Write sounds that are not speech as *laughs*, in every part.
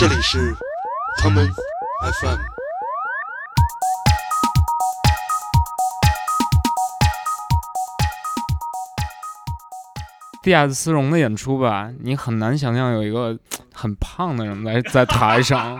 这里是他们 FM。地下丝绒的演出吧，你很难想象有一个很胖的人来在台上。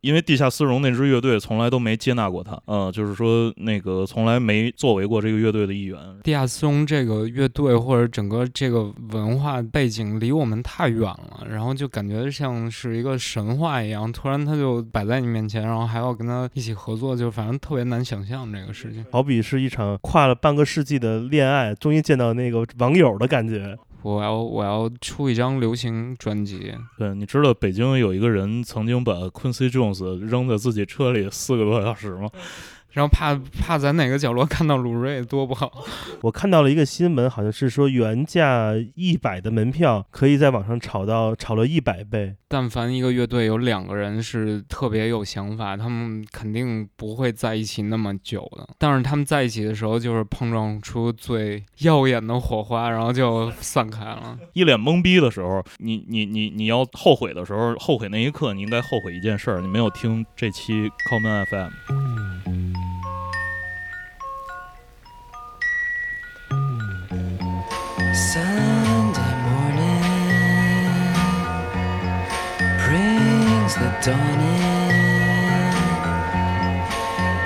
因为地下丝绒那支乐队从来都没接纳过他，嗯，就是说那个从来没作为过这个乐队的一员。地下丝绒这个乐队或者整个这个文化背景离我们太远了，然后就感觉像是一个神话一样，突然他就摆在你面前，然后还要跟他一起合作，就反正特别难想象这个事情。好比是一场跨了半个世纪的恋爱，终于见到那个网友的感觉。我要我要出一张流行专辑。对，你知道北京有一个人曾经把 Quincy Jones 扔在自己车里四个多小时吗？然后怕怕在哪个角落看到鲁瑞多不好。*laughs* 我看到了一个新闻，好像是说原价一百的门票可以在网上炒到炒了一百倍。但凡一个乐队有两个人是特别有想法，他们肯定不会在一起那么久的。但是他们在一起的时候，就是碰撞出最耀眼的火花，然后就散开了。一脸懵逼的时候，你你你你要后悔的时候，后悔那一刻，你应该后悔一件事儿，你没有听这期 Common FM。Sunday morning brings the dawn in.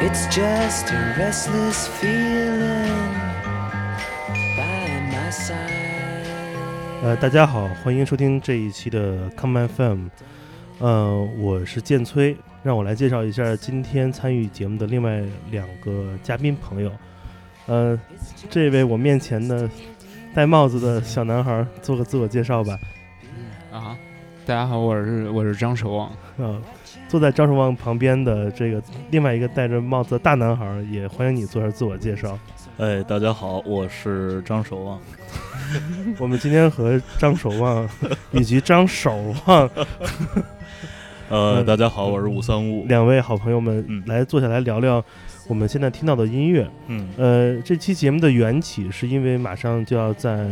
It's just a restless feeling by my side. 呃，大家好，欢迎收听这一期的 Come FM。呃，我是建崔，让我来介绍一下今天参与节目的另外两个嘉宾朋友。呃，这位我面前的戴帽子的小男孩，做个自我介绍吧。啊，大家好，我是我是张守望。嗯，坐在张守望旁边的这个另外一个戴着帽子的大男孩，也欢迎你做下自我介绍。哎，大家好，我是张守望。*laughs* 我们今天和张守望以及张守望呃，嗯大家好，我是五三五。两位好朋友们嗯来坐下来聊聊我们现在听到的音乐。嗯呃，这期节目的缘起是因为马上就要在，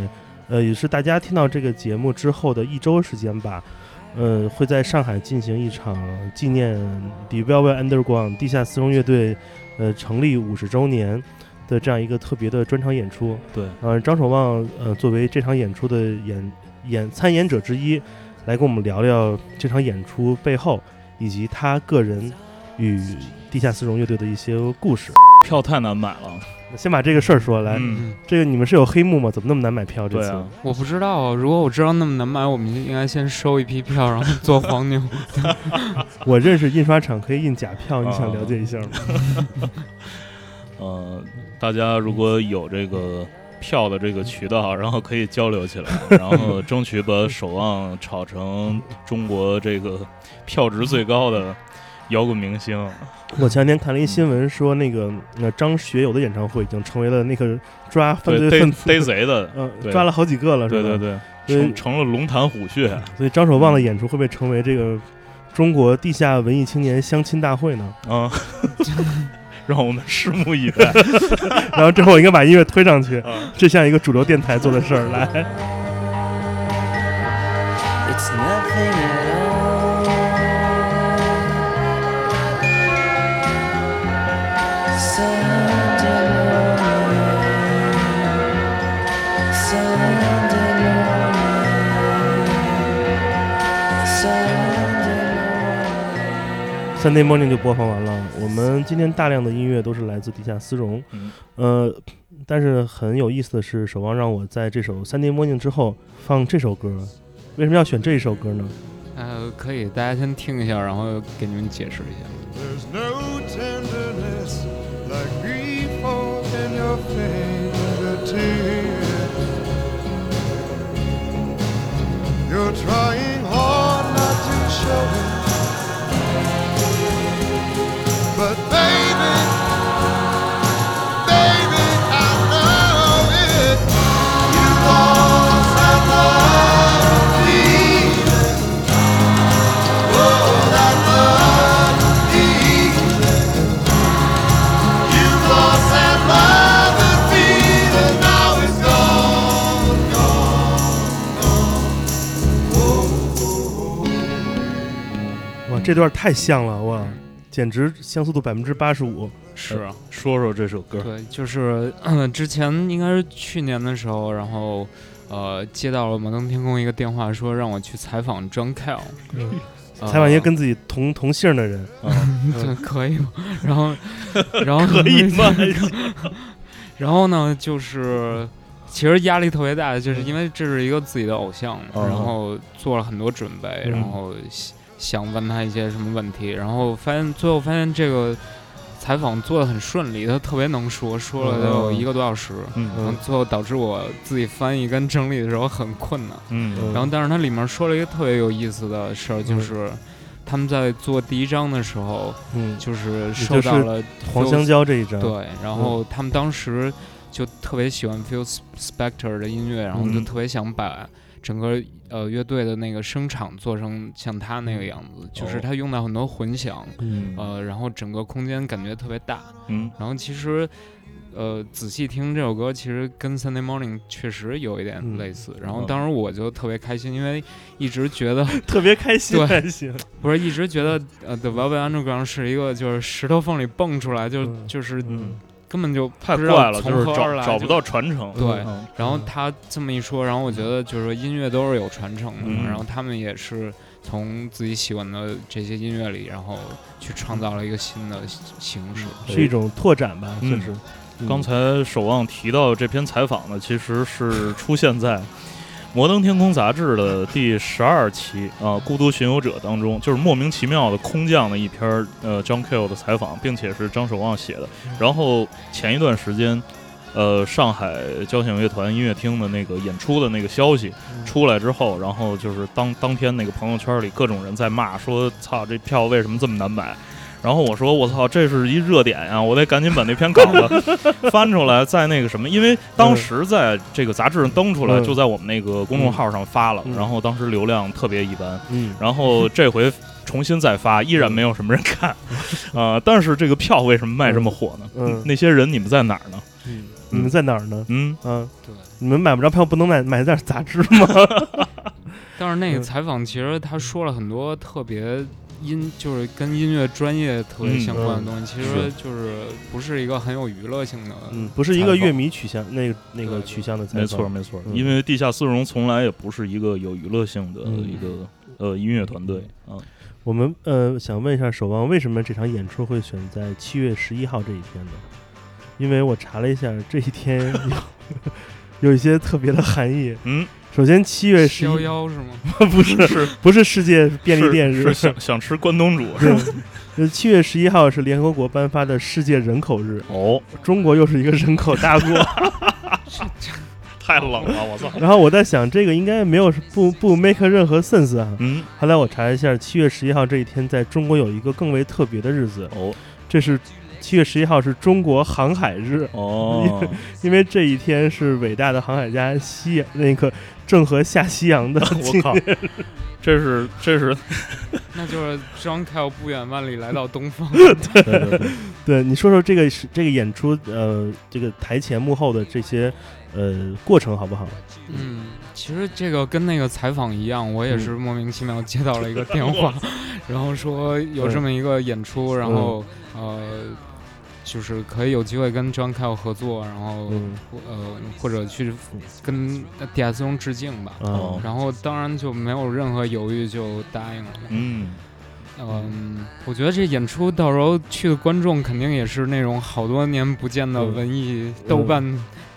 呃，也是大家听到这个节目之后的一周时间吧，呃，会在上海进行一场纪念 The Velvet Underground 地下丝绒乐队，呃，成立五十周年的这样一个特别的专场演出。对，呃，张守望呃作为这场演出的演演参演者之一，来跟我们聊聊这场演出背后以及他个人与地下丝绒乐队的一些故事。票太难买了。先把这个事儿说来，这个你们是有黑幕吗？怎么那么难买票？这次、我不知道啊，如果我知道那么难买，我们应该先收一批票，然后做黄牛。*laughs* *laughs* 我认识印刷厂可以印假票，你想哦了解一下吗？*laughs* 呃，大家如果有这个票的这个渠道，然后可以交流起来，然后争取把守望炒成中国这个票值最高的摇滚明星。我前两天看了一新闻，说那个那张学友的演唱会已经成为了那个抓犯罪分子，逮贼的，嗯、对抓了好几个了，是吧？对对对，成成了龙潭虎穴。所以张守望的演出会不会成为这个中国地下文艺青年相亲大会呢？啊，*laughs* 让我们拭目以待。*laughs* 然后之后我应该把音乐推上去，啊这像一个主流电台做的事儿。来，Sunday Morning 就播放完了。我们今天大量的音乐都是来自地下丝绒，嗯呃，但是很有意思的是，守望让我在这首 Sunday Morning 之后放这首歌。为什么要选这一首歌呢？呃，可以，大家先听一下，然后给你们解释一下。There's no tenderness like grief in your fingertips. You're trying hard not to show it, but baby, baby, I know it. You lost that love feeling. Oh, that love feeling. You lost that love and feeling. Now it's gone, gone, gone. Oh, 这段太像了哇， 简直相似度百分之八十五。是啊。说说这首歌，对，就是、*clears throat* 之前应该是去年的时候，然后呃接到了摩登天空一个电话，说让我去采访 John Cale，、嗯呃采访一个跟自己同同姓的人，嗯，*laughs* 对可以吗？*laughs* 然后 *laughs* 然后可以吗？然后呢，就是其实压力特别大，就是因为这是一个自己的偶像，嗯然后做了很多准备，嗯然后想想问他一些什么问题，然后发现最后发现这个采访做的很顺利，他特别能说，说了得有嗯一个多小时。嗯然后最后导致我自己翻译跟整理的时候很困难。嗯然后，但是他里面说了一个特别有意思的事儿，就是他们在做第一章的时候，嗯，就是就是受到了黄香蕉这一张，对，然后他们当时就特别喜欢 Phil Spector 的音乐，然后就嗯。特别想把整个呃乐队的那个声场做成像他那个样子，就是哦他用到很多混响，嗯。呃，然后整个空间感觉特别大。嗯。然后其实，呃，仔细听这首歌，其实跟 Sunday Morning 确实有一点嗯类似。然后嗯。当时我就特别开心，因为一直觉得 *laughs* 特别开心对还行，不是一直觉得呃 The Velvet Underground 是一个就是石头缝里蹦出来，就、嗯就是嗯根本就太怪了，就是找找不到传承。对嗯。然后他这么一说，然后我觉得就是说音乐都是有传承的嘛，嗯。然后他们也是从自己喜欢的这些音乐里，然后去创造了一个新的形式。是一种拓展吧，嗯。算是。嗯。刚才守望提到这篇采访呢，其实是出现在《摩登天空》杂志的第十二期啊，《孤独巡游者》当中，就是莫名其妙的空降了一篇儿呃 John Cale 的采访，并且是张守望写的。然后前一段时间，呃，上海交响乐团音乐厅的那个演出的那个消息出来之后，然后就是当当天那个朋友圈里各种人在骂说：“操，这票为什么这么难买？”然后我说：“我操，这是一热点呀！我得赶紧把那篇稿子 *laughs* 翻出来，在那个什么，因为当时在这个杂志上登出来，嗯。就在我们那个公众号上发了，嗯。然后当时流量特别一般，嗯，然后这回重新再发，依然没有什么人看，啊、*laughs* 但是这个票为什么卖这么火呢？嗯。那些人你们在哪儿呢？嗯，你们在哪儿呢？嗯，嗯，对，你们买不着票，不能买买点杂志吗？*laughs* 但是那个嗯。采访其实他说了很多特别音，就是跟音乐专业特别嗯相关的东西，其实就是不是一个很有娱乐性的。嗯，不是一个乐迷取向，那个那个取向的采访，没错没错，嗯因为地下丝绒从来也不是一个有娱乐性的嗯一个、呃音乐团队啊。我们呃想问一下守望，为什么这场演出会选在七月十一号这一天呢？因为我查了一下，这一天有 *laughs* 有一些特别的含义。嗯，首先，七月十一是吗？*laughs* 不是是不是世界便利店日，是是想想吃关东煮是吗？呃，七月十一号是联合国颁发的世界人口日，哦，中国又是一个人口大国。*laughs* 太冷了，我操！然后我在想，这个应该没有不不 make 任何 sense 啊。嗯，后来我查了一下，七月十一号这一天在中国有一个更为特别的日子，哦这是七月十一号是中国航海日，哦，*laughs* 因为这一天是伟大的航海家西那个郑和下西洋的 *laughs* 纪我靠。，这是这 *laughs* 是那就是张凯不远万里来到东方。对对对，对，你说说这个是这个演出呃这个台前幕后的这些呃过程好不好？嗯，其实这个跟那个采访一样，我也是莫名其妙接到了一个电话，然后说有这么一个演出，然后呃，就是可以有机会跟 John Cale 合作，然后嗯呃或者去跟 D.S. 中致敬吧。然后当然就没有任何犹豫就答应了。嗯，嗯，我觉得这演出到时候去的观众肯定也是那种好多年不见的嗯文艺豆瓣、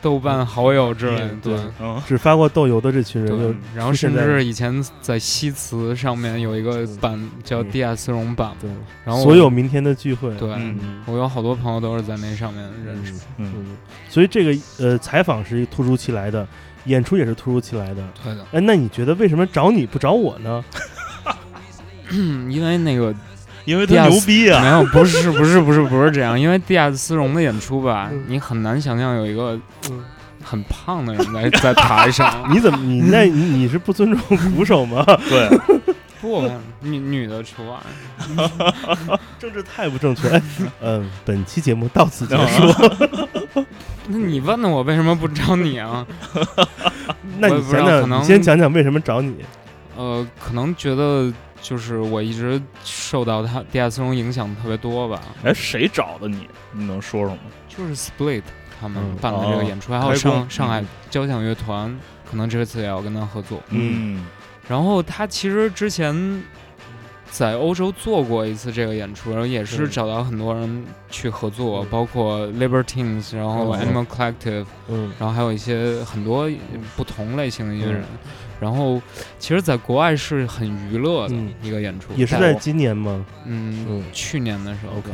豆瓣好友之类的，嗯对只发过豆油的这群人就对。然后甚至以前在西祠上面有一个版叫嗯 D.S. 丝绒版，对，然后所有明天的聚会，对、嗯我有好多朋友都是在那上面认识。嗯所以这个呃采访是突如其来的，演出也是突如其来的。对的，哎，那你觉得为什么找你不找我呢？嗯，*coughs* 因为那个因为他牛逼啊，没有，不是不是不是不是这样，因为 D.S. 丝绒的演出吧嗯，你很难想象有一个嗯很胖的人在在台上。*laughs* 你怎么你那你你是不尊重鼓手吗？*laughs* 对，不，女女的除外。*laughs* 政治太不正确。哎，嗯，本期节目到此结啊束。那你问的我为什么不找你啊？那我你讲讲，先讲讲为什么找你？呃，可能觉得就是我一直受到他迪亚斯隆影响特别多吧，哎，谁找的你？你能说说吗？就是 Split 他们嗯。办的这个演出，还有上上海嗯。交响乐团，可能这次也要跟他合作。嗯。然后他其实之前在欧洲做过一次这个演出，然后也是找到很多人去合作，嗯。包括 Libertines，然后嗯。Animal Collective，嗯。然后还有一些很多不同类型的音乐人。然后其实，在国外是很娱乐的嗯一个演出，也是在今年吗？嗯嗯去年的时候。，OK，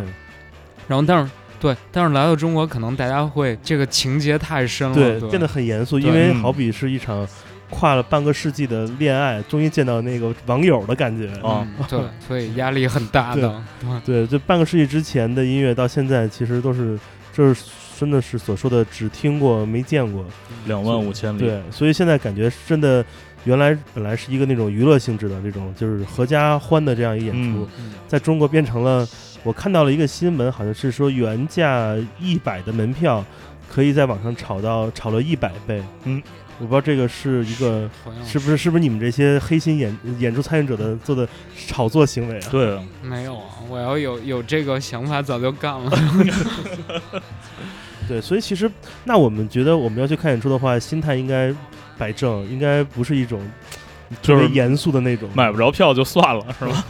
然后但是对，但是来到中国，可能大家会这个情节太深了，对，对，变得很严肃，因为嗯好比是一场跨了半个世纪的恋爱，终于见到那个网友的感觉。啊嗯对，*laughs* 所以压力很大的。对，对这半个世纪之前的音乐到现在，其实都是就是真的是所说的只听过没见过。两万五千里。对，所以现在感觉真的，原来本来是一个那种娱乐性质的这种就是合家欢的这样一个演出，嗯在中国变成了，我看到了一个新闻，好像是说原价一百的门票，可以在网上炒到炒了一百倍。嗯，我不知道这个是一个是不是是不是你们这些黑心演演出参与者的做的炒作行为啊？对，没有啊？我要有有这个想法，早就干了。*laughs* 对，所以其实那我们觉得我们要去看演出的话，心态应该摆正，应该不是一种就是特别严肃的那种。买不着票就算了，是吧？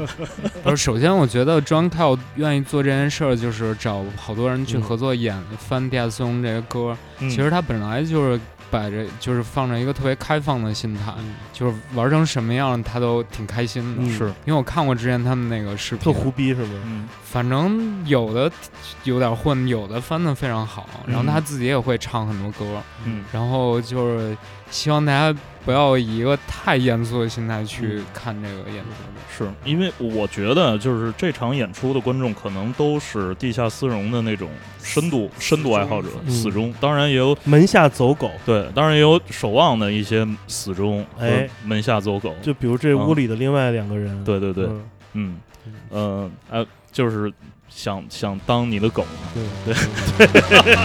不是，首先我觉得 John c a l 愿意做这件事儿，就是找好多人去合作演翻迪亚斯隆这些歌。其实他本来就是摆着，就是放着一个特别开放的心态，就是玩成什么样他都挺开心的。嗯。是，因为我看过之前他们那个视频。特频，胡逼是吗？嗯。反正有的有点混，有的翻的非常好，然后他嗯。自己也会唱很多歌，嗯。然后就是希望大家不要以一个太严肃的心态去嗯。看这个演出。是因为我觉得，就是这场演出的观众可能都是地下丝绒的那种深度深度爱好者，嗯。死忠。当然也有门下走狗，对，当然也有守望的一些死忠和哎。门下走狗。就比如这屋里的另外两个人，对对对，嗯。嗯，呃，呃，就是想想当你的狗对。对。对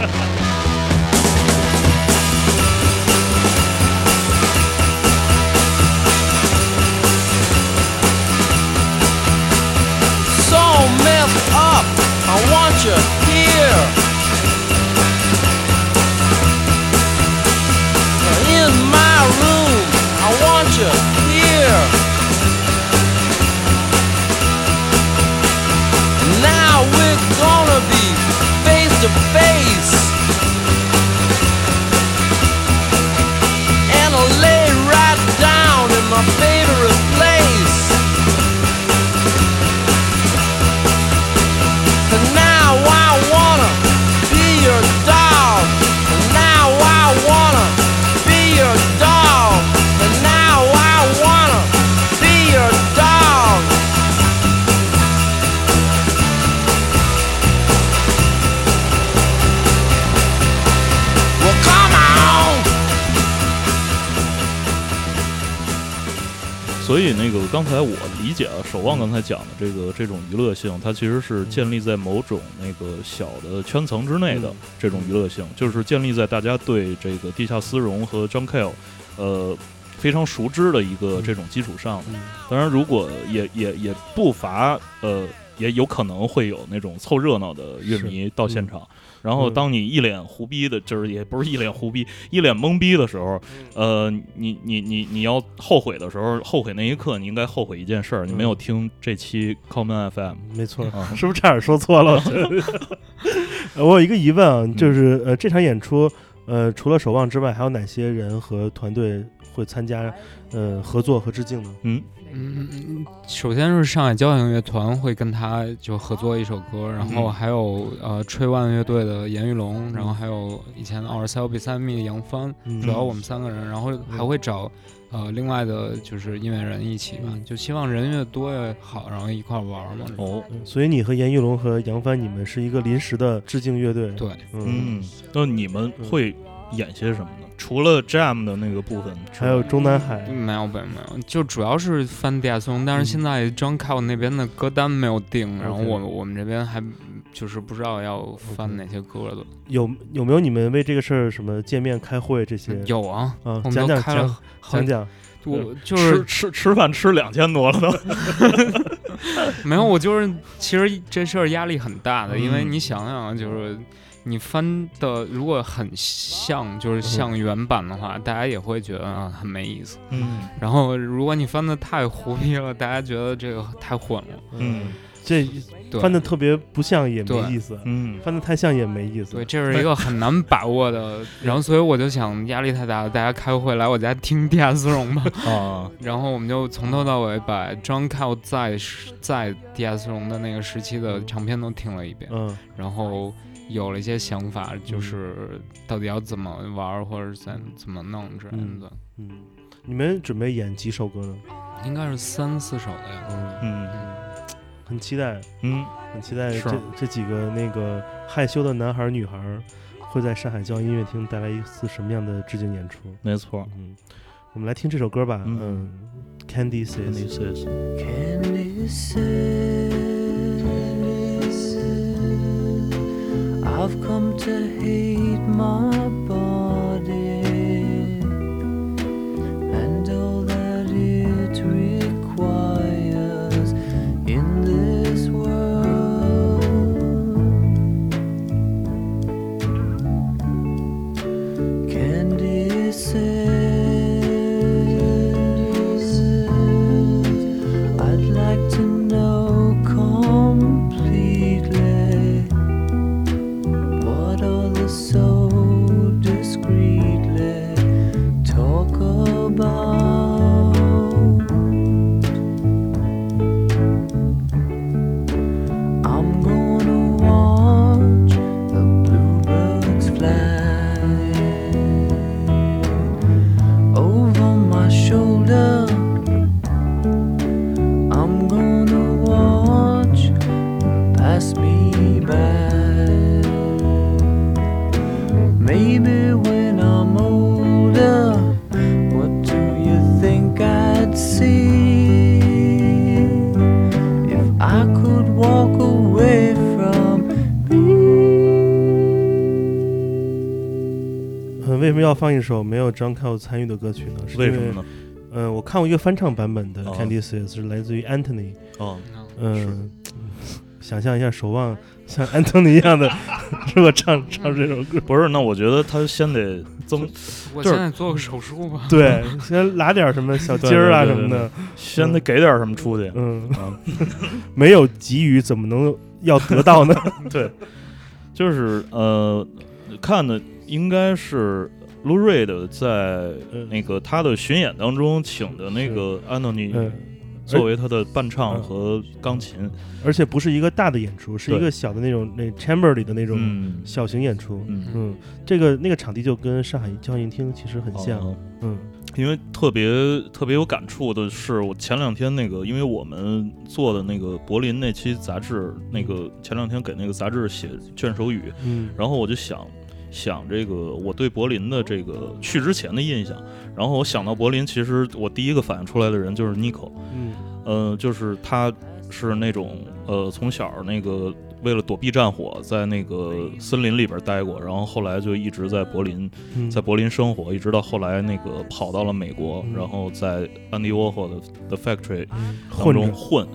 You here. In my room, I want you here. Now we're gonna be face to face. 以那个刚才我理解啊，守望刚才讲的这个这种娱乐性，它其实是建立在某种那个小的圈层之内的嗯这种娱乐性，就是建立在大家对这个地下丝绒和张 K，呃。非常熟知的一个嗯这种基础上当然，如果也也也不乏呃，也有可能会有那种凑热闹的乐迷到现场。然后，嗯。当你一脸胡逼的，就是也不是一脸胡逼，一脸懵逼的时候，呃，你你你你要后悔的时候，后悔那一刻，你应该后悔一件事儿，你没有听这期 Common FM 没错，啊。是不是差点说错了？*laughs* 我有一个疑问啊，就是呃，这场演出，呃，除了守望之外，还有哪些人和团队会参加呃合作和致敬呢？嗯嗯，嗯首先是上海交响乐团会跟他就合作一首歌，然后嗯。还有呃吹万乐队的严玉龙，然后还有以前的二十三比三米的杨帆，嗯。主要我们三个人，然后还会找呃另外的就是音乐人一起嘛，就希望人越多越好，然后一块儿玩嘛。哦，嗯所以你和严玉龙和杨帆，你们是一个临时的致敬乐队。对，嗯，嗯，那你们会演些什么呢？除了 Jam 的那个部分，还有中南海，没有没有没有，就主要是翻迪亚松，但是嗯现在 John Cale 那边的歌单没有定，然后我我们这边还就是不知道要翻哪些歌的。有有没有你们为这个事儿什么见面开会这些？有啊，嗯，我们讲讲都开了讲好讲讲。我就是吃吃吃饭吃两千多了都。*laughs* 没有，我就是其实这事儿压力很大的，因为嗯你想想啊，就是你翻的如果很像，就是像原版的话，大家也会觉得啊很没意思。嗯然后如果你翻的太胡逼了，大家觉得这个太混了。嗯这翻的特别不像也没意思，嗯翻的太像也没意思。对，这是一个很难把握的。*laughs* 然后，所以我就想，压力太大了，大家开会来我家听地下丝绒吧。啊 *laughs* 然后我们就从头到尾把 John Cale 在时在地下丝绒的那个时期的唱片都听了一遍，嗯，然后有了一些想法，就是到底要怎么玩儿或者怎怎么弄之类的。嗯，你们准备演几首歌呢？应该是三四首的样子。嗯，嗯很期待，嗯很期待这这几个那个害羞的男孩儿女孩儿会在上海交音乐厅带来一次什么样的致敬演出？没错。嗯，我们来听这首歌吧。嗯嗯，Candy says。Candy says Candy says I've come to hate my body 要放一首没有 John Cale 参与的歌曲呢？是因为什么呢？嗯，我看过一个翻唱版本的哦 Candy says 是来自于 Anthony。哦，嗯，想象一下守望像 Anthony 一样的，*laughs* 是吧唱唱这首歌，不是，那我觉得他先得增，就是我现在做个手术吧。对，先拿点什么小鸡儿啊对对对什么的，先得给点什么出去。嗯，啊，*laughs* 没有给予怎么能要得到呢？*laughs* 对，就是呃，看的应该是 Lou Reed 在嗯那个他的巡演当中请的那个安东尼嗯，作为他的伴唱嗯和钢琴。而且不是一个大的演出，是一个小的那种那 chamber 里的那种嗯。小型演出。嗯，嗯，这个那个场地就跟上海交音厅其实很像。哦。嗯。因为特别特别有感触的是，我前两天那个，因为我们做的那个柏林那期杂志，那个前两天给那个杂志写卷首语，嗯。然后我就想想这个我对柏林的这个去之前的印象，然后我想到柏林，其实我第一个反应出来的人就是 Nico，嗯。呃，就是他是那种呃从小那个为了躲避战火，在那个森林里边待过，然后后来就一直在柏林，嗯，在柏林生活，一直到后来那个跑到了美国，嗯然后在安迪沃霍的 The Factory 嗯当中混，混，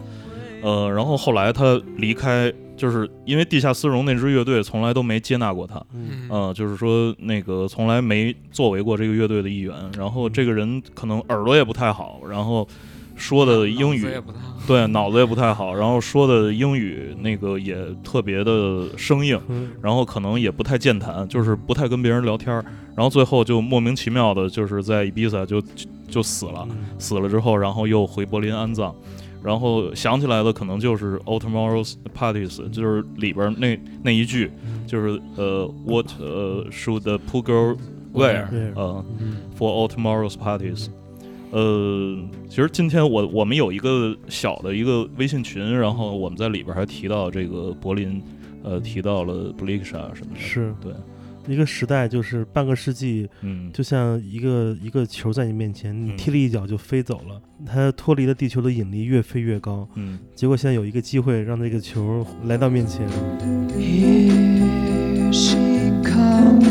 呃，然后后来他离开，就是因为地下丝绒那支乐队从来都没接纳过他，嗯。呃，就是说那个从来没作为过这个乐队的一员，然后这个人可能耳朵也不太好，然后说的英语对脑子也不太好，然后说的英语那个也特别的生硬，嗯。然后可能也不太健谈，就是不太跟别人聊天儿，然后最后就莫名其妙的，就是在伊比萨就就就死了，嗯。死了之后，然后又回柏林安葬，然后想起来的可能就是《All Tomorrow's Parties》，就是里边那那一句，就是呃，What 呃 should the poor girl wear？对呃嗯，For all tomorrow's parties。呃，其实今天我我们有一个小的一个微信群，然后我们在里边还提到这个柏林，呃，提到了 b l i k s h a 什么的。是对，一个时代，就是半个世纪，嗯，就像一个一个球在你面前，你嗯踢了一脚就飞走了，它脱离了地球的引力，越飞越高。嗯，结果现在有一个机会让这个球来到面前，Here she comes.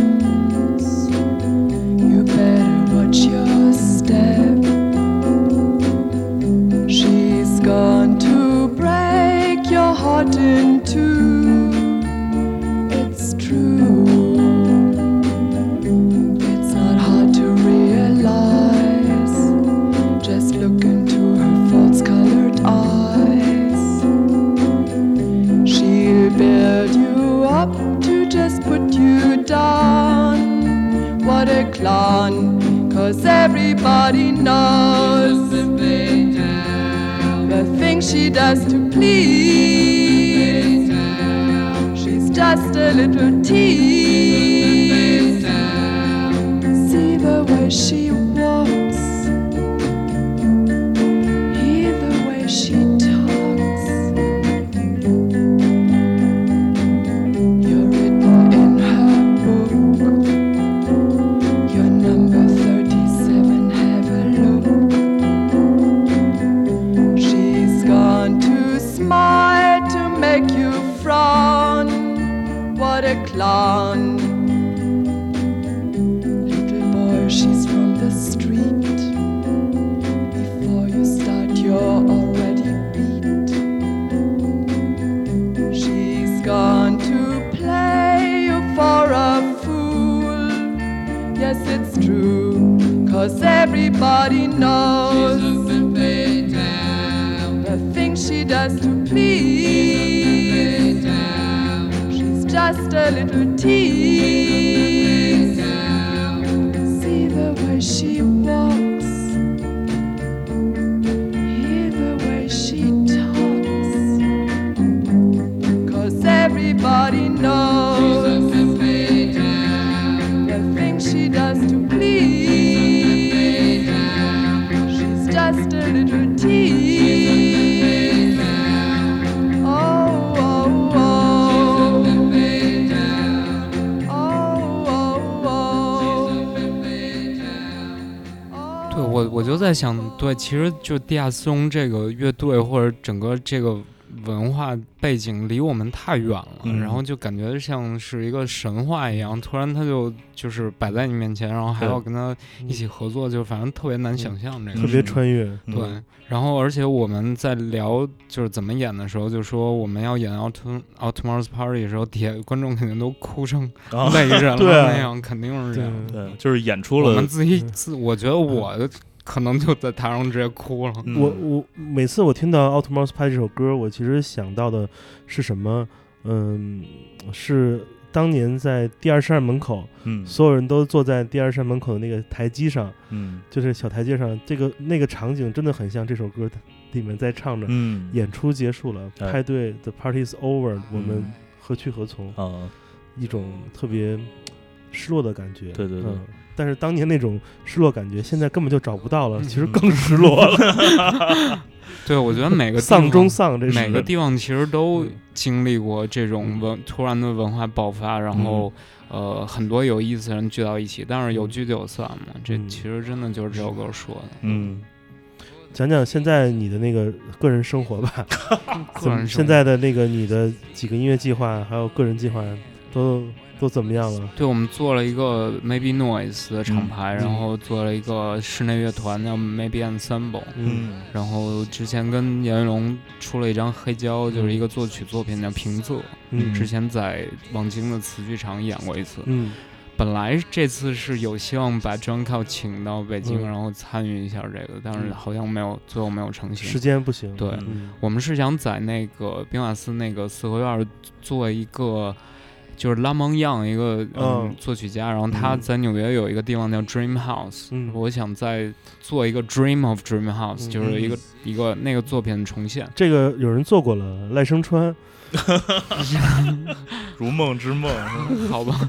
Cause everybody knows the thing she does to please. She's just a little tease. See the way she little tea. 对我，我就在想，对，其实就地下丝绒这个乐队或者整个这个文化背景离我们太远了，嗯然后就感觉像是一个神话一样，突然他就就是摆在你面前，然后还要跟他一起合作，就反正特别难想象这个。特别穿越。嗯对，然后而且我们在聊就是怎么演的时候，就说我们要演奥特奥特 Mars Party 的时候，底下观众肯定都哭成泪人了那样，肯定是这样。对，就是演出了我们自己自，我觉得我可能就在台上直接哭了。嗯我我每次我听到《Outmouse Pie》这首歌，我其实想到的是什么？嗯，是当年在第二扇门口，嗯所有人都坐在第二扇门口的那个台阶上，嗯就是小台阶上，这个那个场景真的很像这首歌里面在唱着。嗯演出结束了，哎派对，the party is over，我们嗯何去何从？啊，一种特别失落的感觉。对对对嗯，但是当年那种失落感觉，现在根本就找不到了，其实更失落了，*laughs* 对，我觉得每个丧中丧，这是。每个地方其实都嗯。经历过这种文突然的文化爆发，然后呃很多有意思的人聚到一起，但是有聚就有散嘛，这嗯。其实真的就是这首歌说的。嗯。讲讲现在你的那个个人生活吧，*laughs* 个人现在的那个你的几个音乐计划，还有个人计划都都怎么样了？对，我们做了一个 Maybe Noise 的厂牌，嗯然后做了一个室内乐团叫 Maybe Ensemble，嗯然后之前跟严云龙出了一张黑胶，就是一个作曲作品叫《平仄》，嗯。之前在望京的词剧场演过一次。嗯。本来这次是有希望把 John Cow 请到北京，嗯。然后参与一下这个，但是嗯。好像没有，最后没有成时。间不行，对嗯。我们是想在那个兵马司那个四合院儿做一个，就是拉蒙样一个嗯嗯。作曲家，然后他嗯。在纽约有一个地方叫 Dream House，、嗯。我想再做一个 Dream of Dream House，、嗯。就是一个一个那个作品重现。这个有人做过了，赖声川，*laughs* *laughs* 如梦之梦，好吧。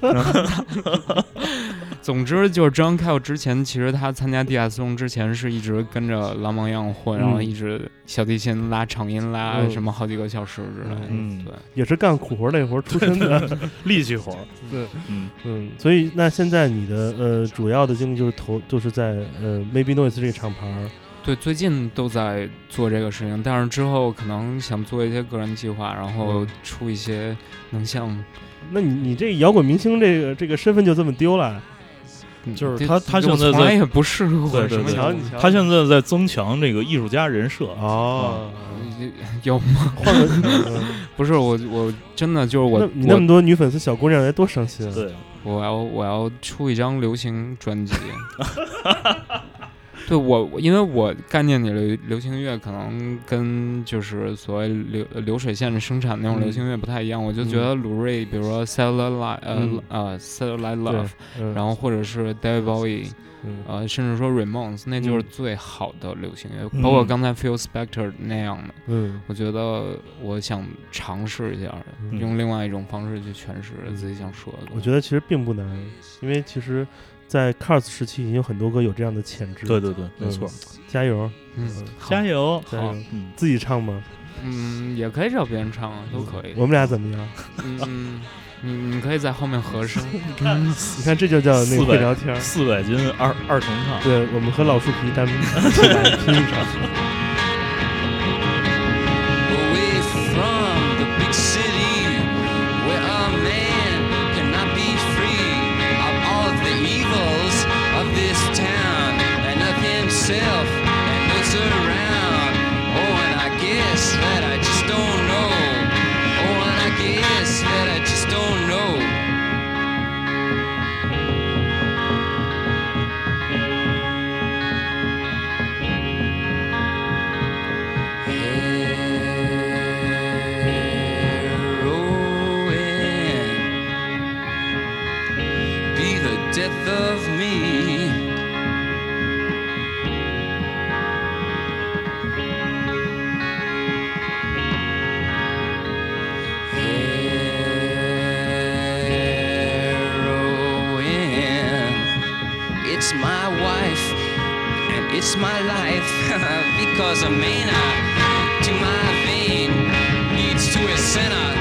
总之就是 John Cale 之前，其实他参加地下丝绒之前是一直跟着拉蒙样混，然后嗯一直小提琴拉长音拉嗯。什么好几个小时之类的。嗯。对，也是干苦活累活出身的，*laughs* 力气活，对，嗯。嗯，所以那现在你的呃主要的精力就是投就是在呃 Maybe Noise 这个厂牌儿，对，最近都在做这个事情，但是之后可能想做一些个人计划，然后嗯。出一些能像，那你你这摇滚明星这个这个身份就这么丢了？就是他他现在在也不试过对对对什么摇滚瞧你瞧他现在在增强这个艺术家人设，啊，*laughs* 有吗？换个嗯不是我，我真的就是我那你那么多女粉丝小姑娘，该多伤心啊！对，我要我要出一张流行专辑，*laughs* 对我，因为我概念里的流行乐可能跟就是所谓流流水线生产那种嗯。流行乐不太一样，我就觉得鲁瑞，比如说 Satellite 对 Love，，嗯。然后或者是 David Bowie，甚至说 Ramones，那就是嗯。最好的流行乐，嗯包括刚才 Phil Spector 那样的，嗯。我觉得我想尝试一下，嗯。用另外一种方式去诠释自己想说的。我觉得其实并不难，因为其实，在 Cars 时期已经有很多歌有这样的潜质。对对对，没错，加油，嗯，加油，加油！嗯，自己唱吗？嗯，也可以找别人唱啊，都可以。我们俩怎么样？嗯，你你可以在后面和声。*laughs* 你看，这就叫那四百个会聊天儿。四百斤二二重唱，对，我们和老树皮单起来拼一场。My life *laughs* because a mana uh, to my vein leads to a center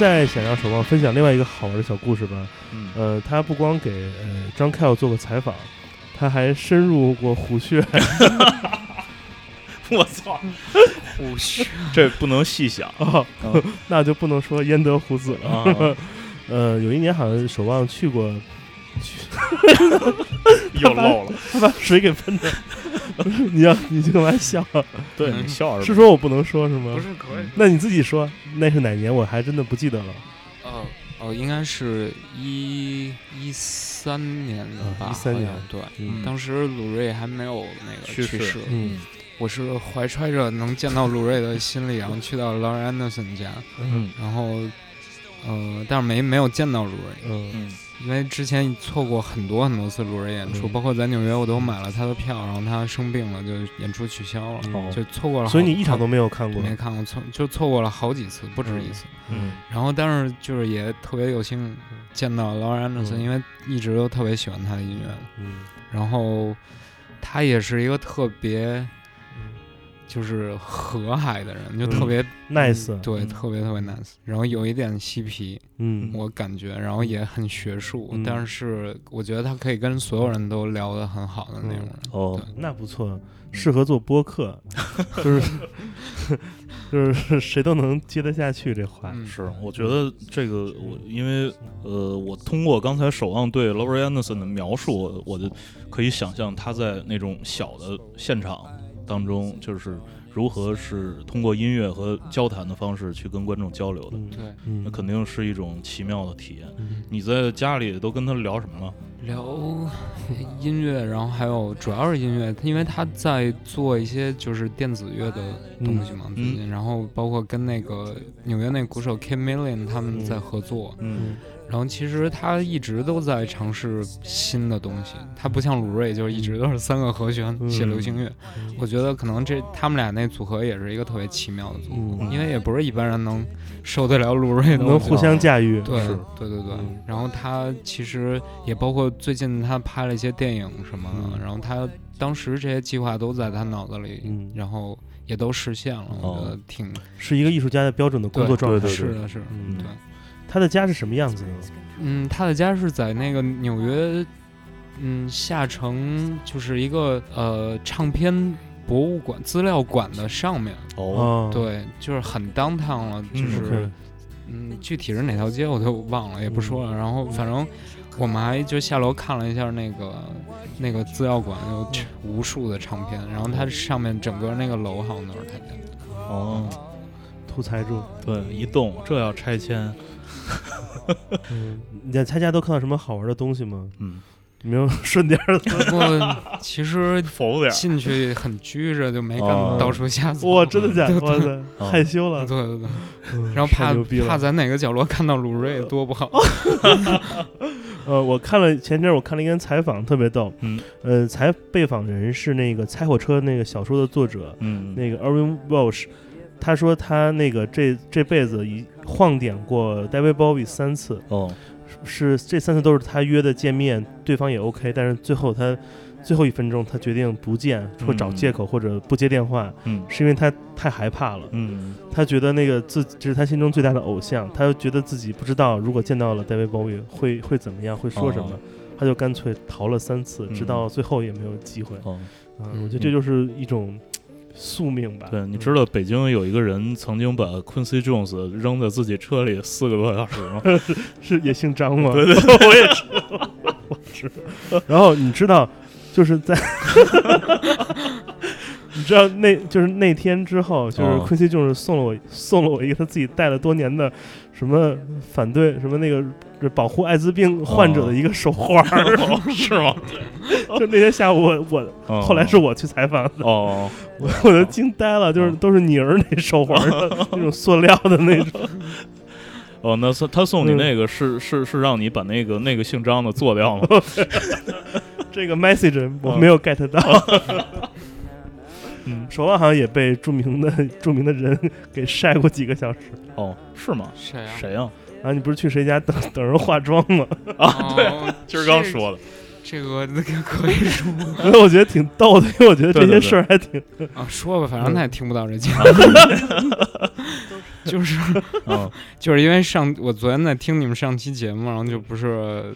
再想让守望分享另外一个好玩的小故事吧。嗯，呃，他不光给呃张凯尔做过采访，他还深入过虎穴。*laughs* 我操，虎穴，这不能细想哦啊 *laughs* 那就不能说焉得虎子了。啊，*laughs* 呃，有一年好像守望去过，*laughs* 又漏了，他把水给喷的。*laughs* 你要你干嘛笑？对你笑？是说我不能说是吗？不是可以。那你自己说，那是哪年？我还真的不记得了。哦哦，应该是一一三年的吧？啊13年对，嗯当时鲁瑞还没有那个去世世。嗯我是怀揣着能见到鲁瑞的心理，然后去到 Laurie Anderson 家，嗯然后呃，但是没没有见到鲁瑞，嗯嗯因为之前错过很多很多次路人演出，嗯包括在纽约我都买了他的票，然后他生病了，就演出取消了，哦就错过了。所以你一场都没有看过。没看过，错就错过了好几次，不止一次。嗯然后，但是就是也特别有幸见到 Laurie Anderson，、嗯因为一直都特别喜欢他的音乐。嗯然后他也是一个特别嗯就是和蔼的人，就嗯特别、，nice。对，嗯。特别特别 nice。然后有一点嬉皮，嗯。我感觉，然后也很学术，嗯。但是我觉得他可以跟所有人都聊得很好的那种人。哦，那不错，适合做播客，*laughs* 就是 *laughs* 就是谁都能接得下去这话。嗯，是，我觉得这个我因为呃，我通过刚才守望对 Laurie Anderson 的描述，我我就可以想象他在那种小的现场当中，就是如何是通过音乐和交谈的方式去跟观众交流的，嗯。对，嗯。那肯定是一种奇妙的体验。嗯。你在家里都跟他聊什么了？聊音乐，然后还有主要是音乐，因为他在做一些就是电子乐的东西嘛，最近，然后包括跟那个纽约那鼓手 Kim Million 他们在合作，嗯然后其实他一直都在尝试新的东西，他不像鲁瑞，就是一直都是三个和弦嗯写流行乐。我觉得可能这他们俩那组合也是一个特别奇妙的组合，嗯因为也不是一般人能受得了鲁瑞的，能互相驾驭。对对对对嗯，然后他其实也包括最近他拍了一些电影什么的，嗯然后他当时这些计划都在他脑子里，嗯然后也都实现了，我觉得挺是一个艺术家的标准的工作状态。是的是的，嗯对，他的家是什么样子的？嗯，他的家是在那个纽约，嗯，下城就是一个呃唱片博物馆资料馆的上面，哦，哦，对，就是很 downtown 了，就嗯是。嗯，具体是哪条街我都忘了，也不说了。然后反正我们还就下楼看了一下那个那个资料馆，有无数的唱片。然后它上面整个那个楼好像都是他家。哦，土财主。对，一栋这要拆迁，嗯，*laughs* 你在他家都看到什么好玩的东西吗？嗯，有没有顺点儿的？不过其实 *laughs* 否点儿，进去很拘着，就没敢哦到处瞎走。哇，真的假的？害羞了。对对对，嗯然后怕怕在哪个角落看到鲁瑞 *laughs* 多不好。呃，我看了前阵我看了一篇采访，特别逗。嗯，呃，采被访人是那个《猜火车》那个小说的作者，嗯，那个 Irving Welsh。他说他那个这这辈子一晃点过 David Bowie 三次，哦，是这三次都是他约的见面，对方也 OK，但是最后他最后一分钟他决定不见，或找借口或者不接电话，嗯。是因为他太害怕了。嗯。他觉得那个自这是他心中最大的偶像，他觉得自己不知道如果见到了 David Bowie 会会怎么样，会说什么，哦他就干脆逃了三次，嗯。直到最后也没有机会。哦，啊，我觉得这就是一种宿命吧。对，你嗯知道北京有一个人曾经把 Quincy Jones 扔在自己车里四个多小时吗？*laughs* 是也姓张吗？对对，我也知 *laughs* 然后你知道，就是在，*laughs* 你知道那就是那天之后，就是哦 Quincy Jones 送了我送了我一个他自己带了多年的什么反对什么那个保护艾滋病患者的一个手环 *laughs* 是吗？*laughs* 就那天下午我我哦后来是我去采访的，哦，*laughs* 我我都惊呆了，就是都是泥儿那手环那种塑料的那种，哦，那是他送你嗯那个是是是让你把那个那个姓张的做掉吗？这个 message 我没有 get 到。嗯，手腕好像也被著名的著名的人给晒过几个小时哦，是吗？谁啊？谁呀？啊！你不是去谁家等等人化妆吗？*laughs* 啊，对，今儿刚说的。这个那个可以说因为我觉得挺逗的，因为我觉得这些事儿还挺啊，说吧，反正他也听不到这节目。*laughs* 就是啊，*laughs* 就是因为上我昨天在听你们上期节目，然后就不是。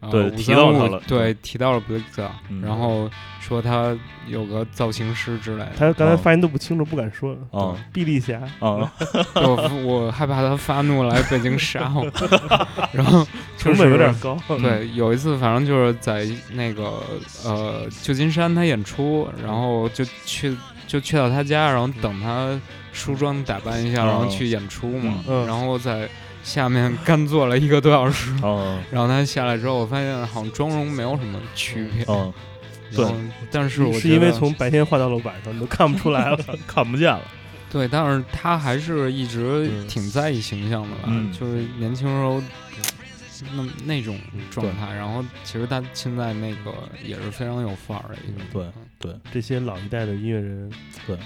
呃对提到他了对，提到了 b l i z 嗯。然后说他有个造型师之类的，他刚才哦发音都不清楚，不敢说。啊臂力侠，啊，*laughs* 我我害怕他发怒来北京杀我 *laughs* *laughs* 然后成本有点高。对，有一次反正就是在那个呃旧金山他演出，然后就去就去到他家，然后等他梳妆打扮一下，然后哦去演出嘛，嗯。然后在下面干坐了一个多小时，哦。*laughs* 然后他下来之后，我发现好像妆容没有什么区别，嗯，对。但是我是因为从白天画到了晚上，你都看不出来了。*laughs* 看不见了。对，但是他还是一直嗯。挺在意形象的吧，嗯。就是年轻时候那那种状态。然后其实他现在那个也是非常有范儿的一个对，对，这些老一代的音乐人，对，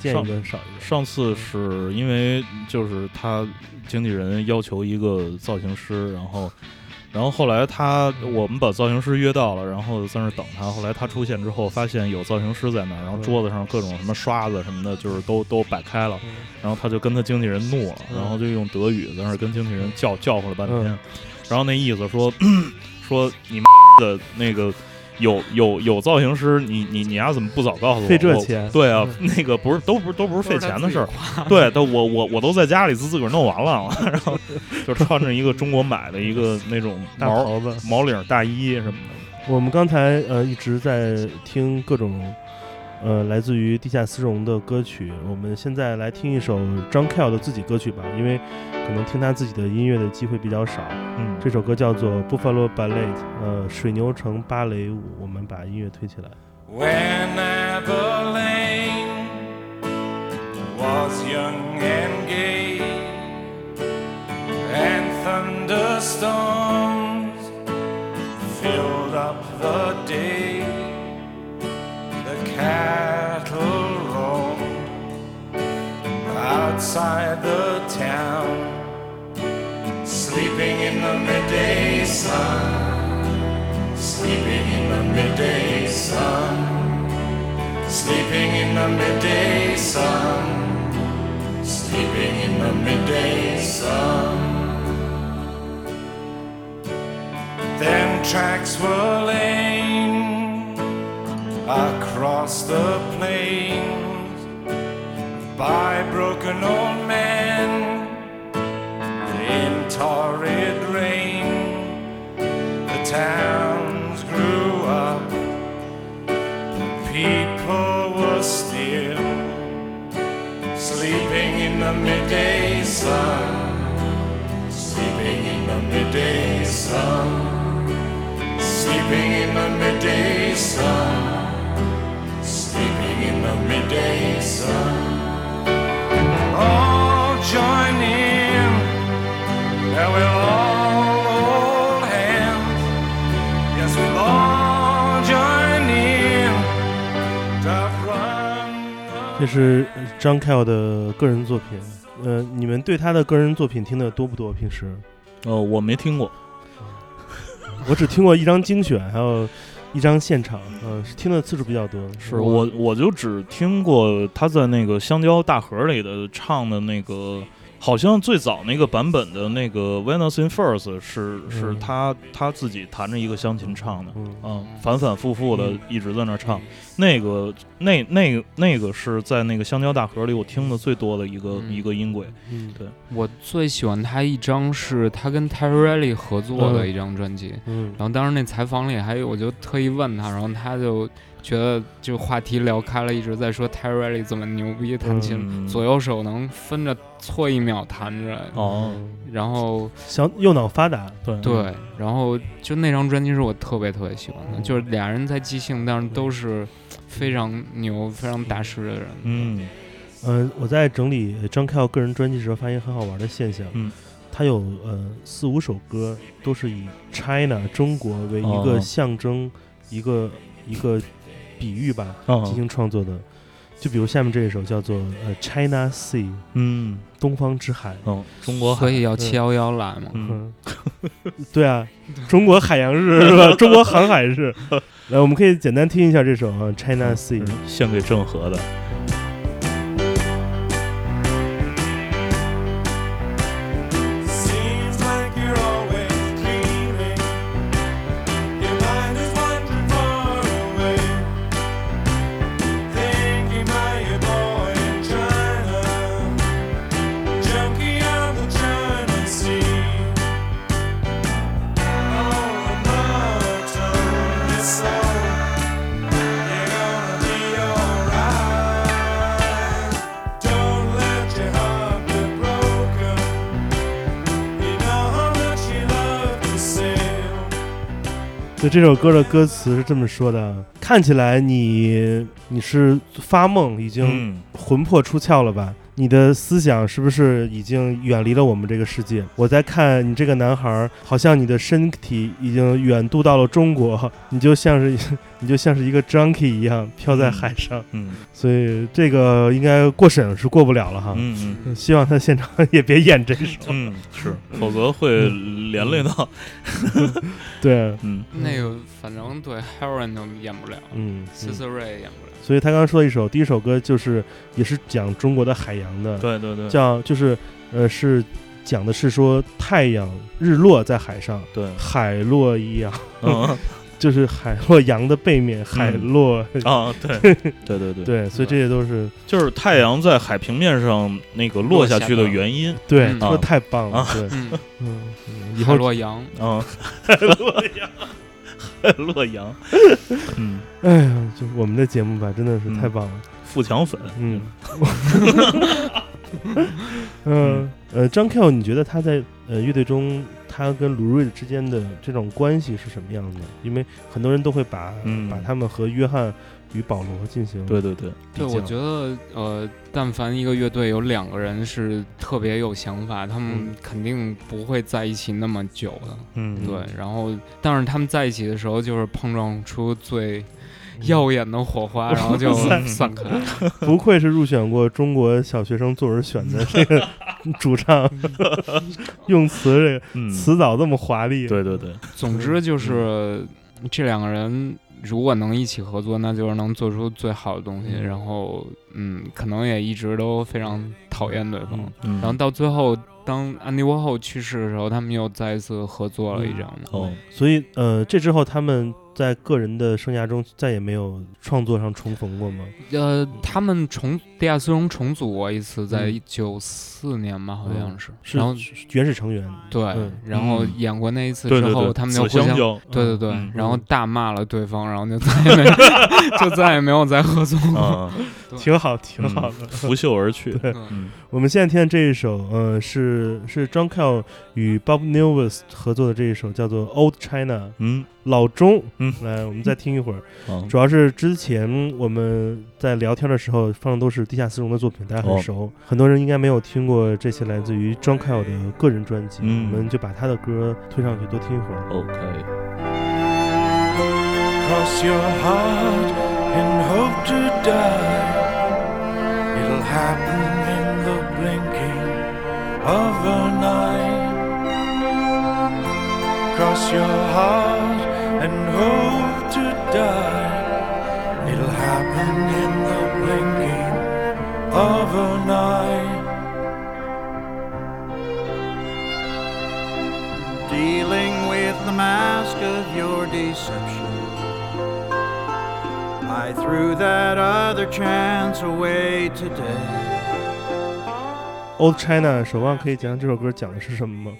见上一个少一个。上次是因为就是他经纪人要求一个造型师，然后。然后后来他，我们把造型师约到了，然后在那儿等他。后来他出现之后，发现有造型师在那儿，然后桌子上各种什么刷子什么的，就是都都摆开了。然后他就跟他经纪人怒了，嗯然后就用德语在那儿跟经纪人叫叫唤了半天。嗯然后那意思说 *coughs* 说你们的那个有有有造型师，你你你丫怎么不早告诉我？费这钱对啊，*laughs* 那个不是都不是都不是费钱的事儿，对，都我我我都在家里自自个儿弄完了，然后就穿着一个中国买的一个那种大毛袍子。毛领大衣什么的，我们刚才呃一直在听各种呃，来自于地下丝绒的歌曲。我们现在来听一首张 Kell 的自己歌曲吧，因为可能听他自己的音乐的机会比较少。嗯，这首歌叫做《Buffalo Ballet》，呃，水牛城芭蕾舞。我们把音乐推起来。When Abilene was young and gay, and thunderstorms filled up the day, cattle roamed outside the town, sleeping in the midday sun, sleeping in the midday sun. Sleeping in the midday sun, sleeping in the midday sun. Then tracks were laying across the plains by broken old men in torrid rain. The towns grew up the people were still sleeping in the midday sun, sleeping in the midday sun, sleeping in the midday sun, in the midday sun. All join in, and we'll all hold hands. Yes, we'll all join in. to run 这是呃张 Kell 的个人作品。呃，你们对他的个人作品听的多不多？平时哦，我没听过，我只听过一张精选，还有一张现场，呃，是听的次数比较多。是我我就只听过他在那个香蕉大盒里的唱的那个，好像最早那个版本的那个《Venus in First 是》是嗯他他自己弹着一个钢琴唱的，嗯。嗯，反反复复的嗯。一直在那儿唱。那个那那个那个是在那个香蕉大盒里我听的最多的一个、嗯一个音轨。嗯对。我最喜欢他一张是他跟 Terry Riley 合作的一张专辑，嗯。然后当时那采访里还有，我就特意问他，然后他就觉得就话题聊开了，一直在说 Terry 怎么牛逼弹琴，嗯。左右手能分着错一秒弹着，哦，然后小右脑发达，对。对，然后就那张专辑是我特别特别喜欢的，嗯。就是俩人在即兴，但是都是非常牛、非常大师的人。嗯。嗯，我在整理张 Kell 个人专辑的时候，发现很好玩的现象。嗯，他有呃四五首歌都是以 China 中国为一个哦象征，一个一个比喻吧进哦行创作的。就比如下面这一首叫做呃 China Sea 嗯东方之海。哦，中国海所以要七幺幺来嘛。嗯嗯，*laughs* 对啊，中国海洋日 *laughs* 是吧？中国航海日。来，我们可以简单听一下这首啊 China Sea。献给郑和的。这首歌的歌词是这么说的：看起来你你是发梦，已经嗯魂魄出窍了吧？你的思想是不是已经远离了我们这个世界？我在看你这个男孩儿，好像你的身体已经远渡到了中国，你就像是 *laughs* 你就像是一个 junkie 一样飘在海上，嗯所以这个应该过审是过不了了哈。嗯嗯希望他现场也别演这首。嗯，是，否则会连累到对，嗯那个反正对 Heron 都演不了嗯，c i 嗯 c e r a 演不了。所以他刚刚说的一首第一首歌就是也是讲中国的海洋的，对对对，叫就是呃是讲的是说太阳日落在海上，对，海落一样，嗯。*laughs* 就是海洛阳的背面，海落。啊，对。*laughs* 对对对，对，所以这些都是就是太阳在海平面上那个落下去的原因。对，嗯。说得太棒了，啊。对，嗯，嗯，嗯以海后洛阳，嗯，*laughs* *laughs* 洛阳，嗯，哎呀，就我们的节目吧，真的是太棒了。富强粉，嗯，*laughs* 嗯呃，张 Q，你觉得他在呃乐队中，他跟卢瑞之间的这种关系是什么样的？因为很多人都会把、嗯。把他们和约翰与保罗进行对对对，对，我觉得呃，但凡一个乐队有两个人是特别有想法，他们嗯肯定不会在一起那么久的。嗯，对，然后但是他们在一起的时候，就是碰撞出最嗯耀眼的火花，然后就 *laughs* 散散开。*laughs* 不愧是入选过中国小学生作文选的这个主唱，*laughs* 用词这个嗯，词藻这么华丽。对对对，总之就是这两个人如果能一起合作，那就是能做出最好的东西。嗯然后嗯，可能也一直都非常讨厌对方。然后到最后，当安迪沃后去世的时候，他们又再一次合作了一张。哦，所以呃，这之后他们在个人的生涯中再也没有创作上重逢过吗？呃，他们重地下丝绒重组过一次，在嗯九四年吧，好像是。是然后原始成员。对，嗯然后嗯演过那一次之后，对对对，他们就互相。对对对，嗯然后大骂了对方，然后就再也没 *laughs* 就再也没有再合作过。啊，*laughs* 挺好，挺好的。拂袖而去，*laughs* 对嗯我们现在听的这一首，呃，是是 John Cale 与 Bob Newell 合作的这一首，叫做《Old China》嗯，老钟。嗯来，我们再听一会儿。好，主要是之前我们在聊天的时候放的都是地下丝绒的作品，大家很哦熟，很多人应该没有听过这些来自于 John Cale 的个人专辑。嗯我们就把他的歌推上去，多听一会儿。OK，hope to die. It'll happen in the blinking of an eye. Cross your heart and hope to die. It'll happen in the blinking of an eye. dealing with the mask of your deception. I threw that other chance away today. Old China，守望可以讲讲这首歌讲的是什么吗？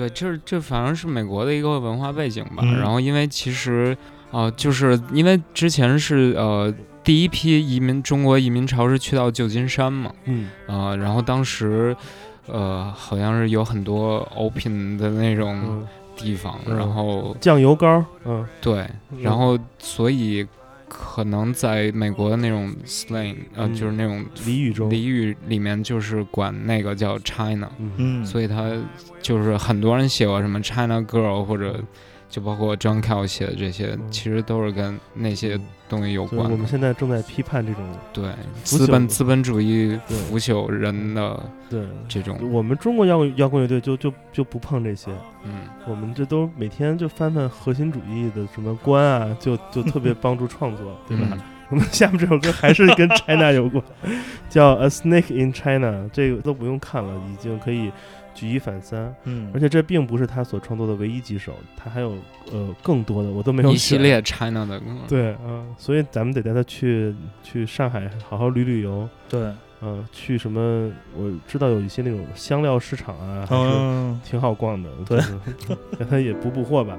对，这这反正是美国的一个文化背景吧。嗯。然后因为其实，呃，就是因为之前是呃第一批移民中国移民潮是去到旧金山嘛，嗯。呃，然后当时呃好像是有很多 open 的那种嗯，地方，嗯。然后酱油膏，嗯，对，然后所以可能在美国的那种 slang，呃，嗯。就是那种俚语中，俚语里面就是管那个叫 China，嗯。嗯，所以他就是很多人写过什么 China Girl 或者就包括 John Cale 写的这些，嗯其实都是跟那些东西有所以我们。现在正在批判这种，对，资本资本主义腐朽人的对，这种，我们中国摇滚摇滚乐队就就就不碰这些，嗯，我们这都每天就翻翻核心主义的什么观啊，就就特别帮助创作，对吧？嗯我们下面这首歌还是跟 China 有关，叫《A Snake in China》，这个都不用看了，已经可以举一反三。嗯，而且这并不是他所创作的唯一几首，他还有呃更多的，我都没有一系列 China 的歌。对啊、嗯所以咱们得带他去去上海好好旅旅游，对，嗯、去什么？我知道有一些那种香料市场啊，还是嗯，挺好逛的，对，*laughs* 让他也补补货吧。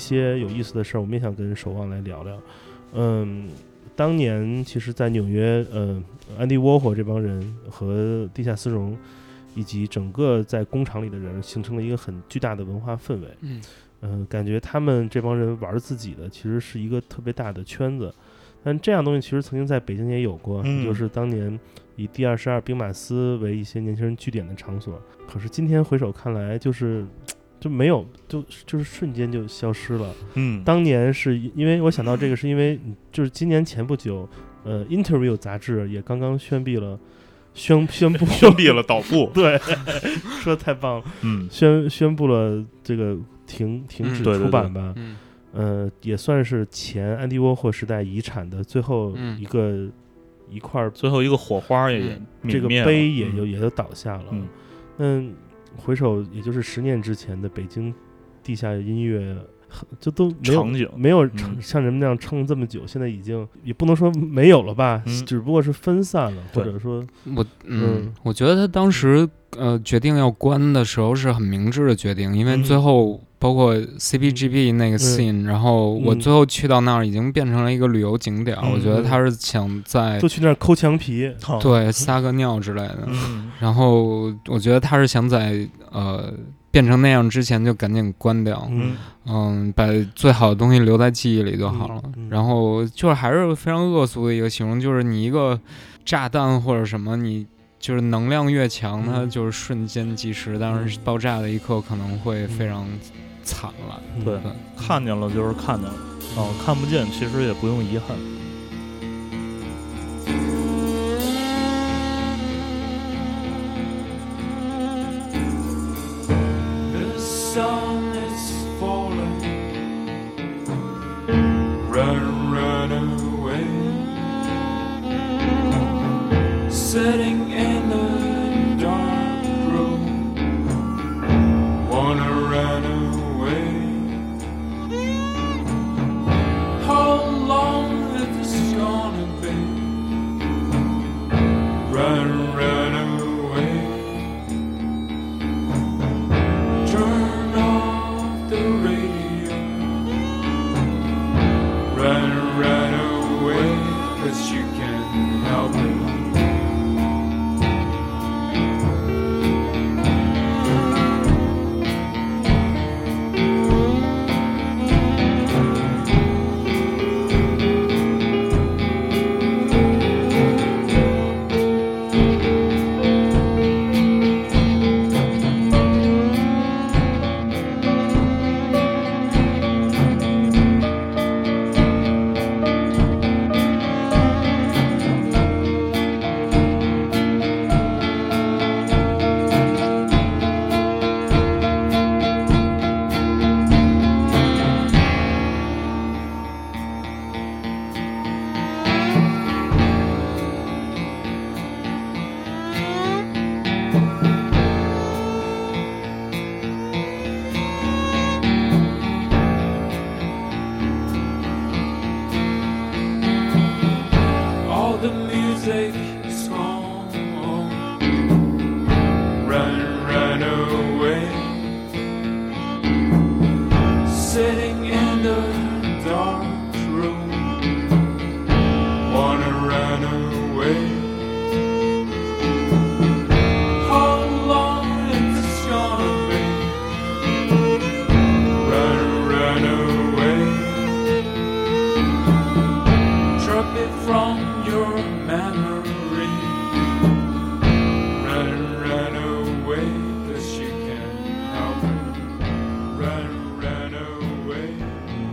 一些有意思的事儿，我们也想跟守望来聊聊。嗯，当年其实，在纽约，呃，安迪沃霍这帮人和地下丝绒，以及整个在工厂里的人，形成了一个很巨大的文化氛围。嗯嗯、感觉他们这帮人玩自己的，其实是一个特别大的圈子。但这样东西其实曾经在北京也有过，就是当年以第二十二兵马司为一些年轻人据点的场所。可是今天回首看来，就是就没有，就就是瞬间就消失了。嗯，当年是因为我想到这个，是因为嗯就是今年前不久，呃，《Interview》杂志也刚刚宣布了，宣宣布 *laughs* 宣闭了对，*laughs* 说得太棒了，嗯。宣宣布了这个停停止出版吧，嗯。呃，也算是前安迪沃霍时代遗产的最后嗯一个、一块儿，最后一个火花也嗯这个碑也嗯。就、也就倒下了。嗯。嗯，回首也就是十年之前的北京地下音乐，就都没有场景没有嗯。像人们那样撑这么久，现在已经也不能说没有了吧，嗯只不过是分散了，或者说我嗯嗯，我觉得他当时呃决定要关的时候是很明智的决定，因为嗯。最后包括 CPGB 那个 scene，、然后我嗯。最后去到那儿已经变成了一个旅游景点，嗯。我觉得他是想在就去那儿抠墙皮，对撒个尿之类的，嗯。然后我觉得他是想在呃变成那样之前就赶紧关掉，嗯。嗯，把最好的东西留在记忆里就好了。嗯嗯。然后就是还是非常恶俗的一个形容，就是你一个炸弹或者什么，你就是能量越强，它嗯就是瞬间即时，但是爆炸的一刻可能会非常惨了。嗯对对，看见了就是看见了，哦，看不见其实也不用遗憾。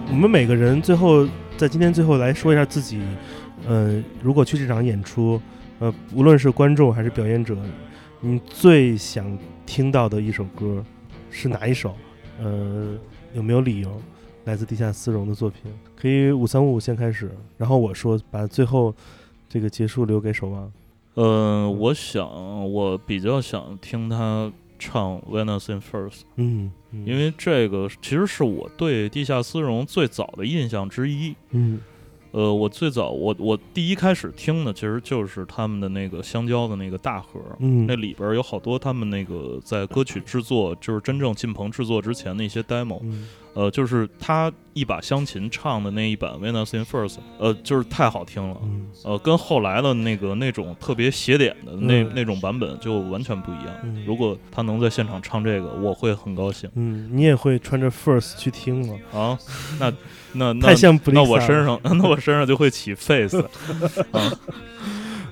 我们每个人最后在今天最后来说一下自己，呃，如果去这场演出，呃，无论是观众还是表演者，你最想听到的一首歌是哪一首？呃，有没有理由？来自地下丝绒的作品，可以五三五五先开始，然后我说把最后这个结束留给守望。呃，我想我比较想听他唱《Venus in First》，嗯，嗯因为这个其实是我对地下丝绒最早的印象之一。嗯呃，我最早我我第一开始听的其实就是他们的那个香蕉的那个大盒，嗯那里边有好多他们那个在歌曲制作，就是真正进棚制作之前的一些 demo，嗯呃，就是他一把香琴唱的那一版《Venus in First》，呃，就是太好听了，嗯呃，跟后来的那个那种特别写点的那、嗯那种版本就完全不一样。嗯如果他能在现场唱这个，我会很高兴嗯，你也会穿着 First 去听吗？啊。那那那太像布那我身上 *laughs* 那我身上就会起 face *laughs* 啊。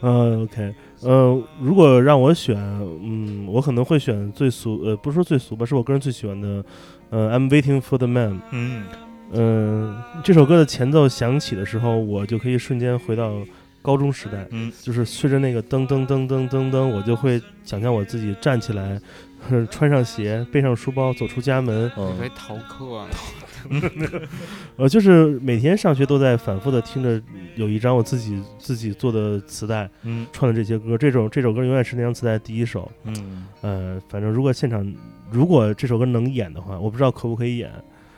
嗯，OK，呃，如果让我选，嗯，我可能会选最俗，呃，不是说最俗吧，是我个人最喜欢的，呃，I'm waiting for the man。嗯。嗯、这首歌的前奏响起的时候，我就可以瞬间回到高中时代，嗯。就是随着那个噔噔噔噔噔噔，我就会想象我自己站起来，呵 *laughs* 穿上鞋，背上书包，走出家门，以为嗯逃课啊，*laughs* 呃，就是每天上学都在反复的听着有一张我自己自己做的磁带，嗯串的这些歌，这首这首歌永远是那张磁带第一首。嗯呃，反正如果现场如果这首歌能演的话，我不知道可不可以演，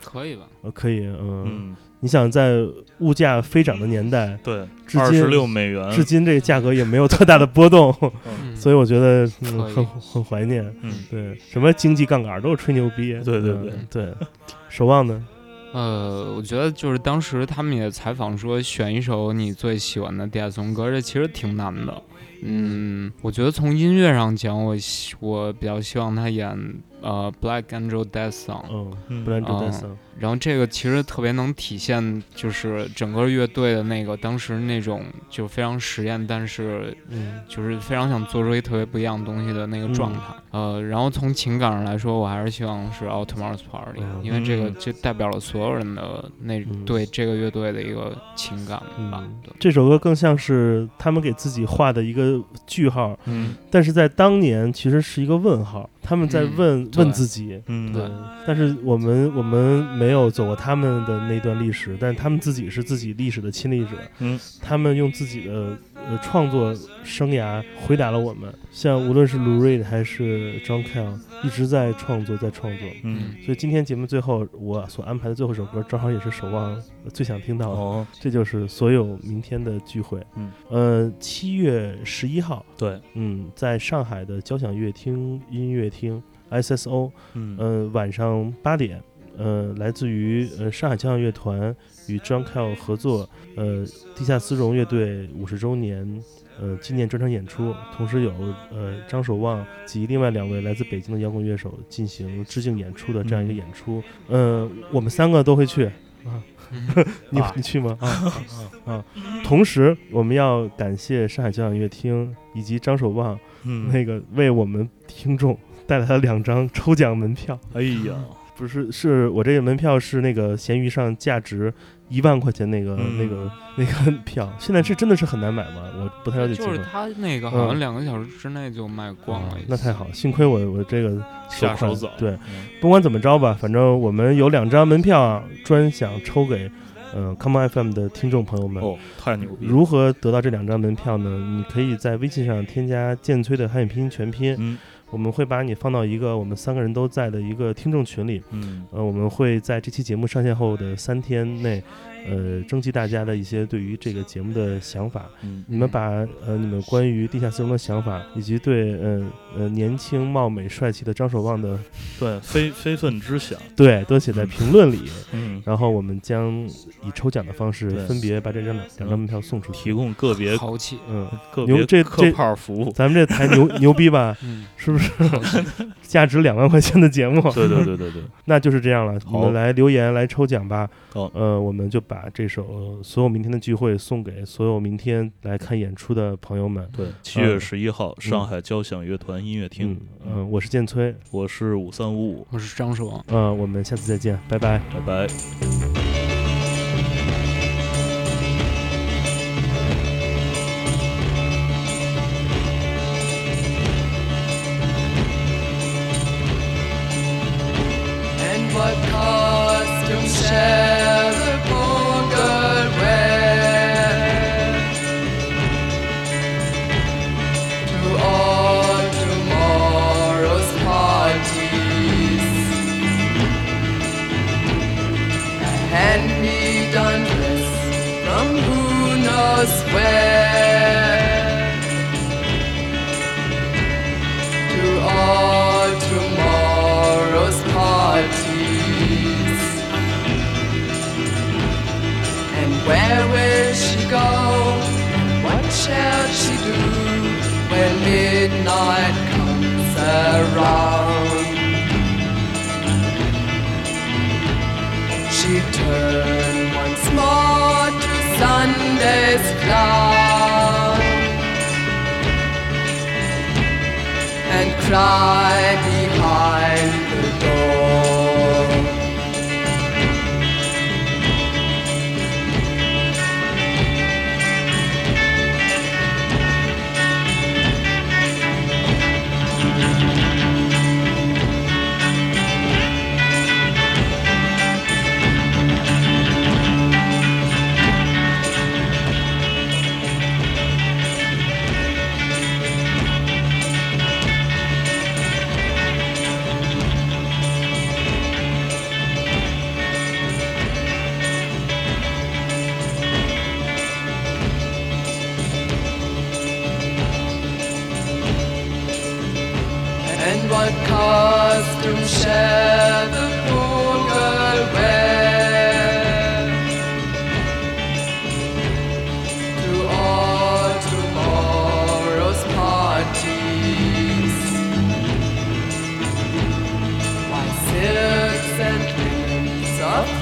可以吧？呃，可以，嗯，嗯，你想在物价飞涨的年代，对，至今二十六美元，至今这个价格也没有特大的波动，嗯所以我觉得、嗯、很很怀念。嗯对，什么经济杠杆都是吹牛逼。对对对对，守望呢？呃，我觉得就是当时他们也采访说，选一首你最喜欢的地下颂歌，这其实挺难的。嗯，我觉得从音乐上讲，我希我比较希望他演呃《Black Angel Death Song》，嗯，嗯。布兰德啊戴森，然后这个其实特别能体现，就是整个乐队的那个当时那种就非常实验，但是嗯。就是非常想做出一特别不一样的东西的那个状态。呃，然后从情感上来说，我还是希望是《All Tomorrow's Party》，嗯。因为这个嗯。就代表了所有人的那、嗯。对这个乐队的一个情感吧。嗯，这首歌更像是他们给自己画的一个句号，嗯。但是在当年其实是一个问号，他们在嗯问、对。问自己。嗯。对。但是我们我们没有走过他们的那段历史，但是他们自己是自己历史的亲历者，嗯。他们用自己的呃创作生涯回答了我们。像无论是 Lou Reed 还是 John Cale，一直在创作，在创作。嗯所以今天节目最后我所安排的最后一首歌，正好也是守望最想听到的，哦这就是所有明天的聚会。嗯，呃，七月十一号，对嗯，在上海的交响乐厅音乐厅 SSO，嗯呃，晚上八点，呃，来自于呃上海交响乐团与 John Cale 合作，呃，地下丝绒乐队五十周年。呃，纪念专场演出，同时有呃张守望及另外两位来自北京的摇滚乐手进行致敬演出的这样一个嗯演出。呃，我们三个都会去 *laughs* 啊，你啊你去吗？啊啊啊啊！同时，我们要感谢上海交响乐厅以及张守望嗯那个为我们听众带来了两张抽奖门票。哎呀，不是，是我这个门票是那个闲鱼上价值一万块钱那个、嗯那个那个 *laughs* 票，现在是真的是很难买吗？我不太了解。就是他那个好像嗯两个小时之内就卖光了。那太好，幸亏我我这个快下手早对，嗯不管怎么着吧，反正我们有两张门票啊，专享抽给呃 Come On FM 的听众朋友们。哦，太牛逼了，如何得到这两张门票呢？你可以在微信上添加剑崔的汉语拼音全拼，嗯我们会把你放到一个我们三个人都在的一个听众群里。嗯呃，我们会在这期节目上线后的三天内，呃，征集大家的一些对于这个节目的想法。嗯你们把呃你们关于地下丝绒的想法，以及对呃呃年轻貌美帅气的张守望的对非非分之想，对都写在评论里，嗯，然后我们将以抽奖的方式分别把这张两两张门票送出去。提供个别豪气，嗯，个牛这客这炮服务，咱们这台牛 *laughs* 牛逼吧？嗯，是不是 *laughs* 价值两万块钱的节目？对对对对对，那就是这样了，你们来留言来抽奖吧。好呃，我们就把这首呃所有明天的聚会送给所有明天来看演出的朋友们。对，七月十一号，上海交响乐团音乐厅嗯，，嗯、我是建崔，我是五三五五，我是张守望。呃，我们下次再见，拜拜。拜拜。And what costume shall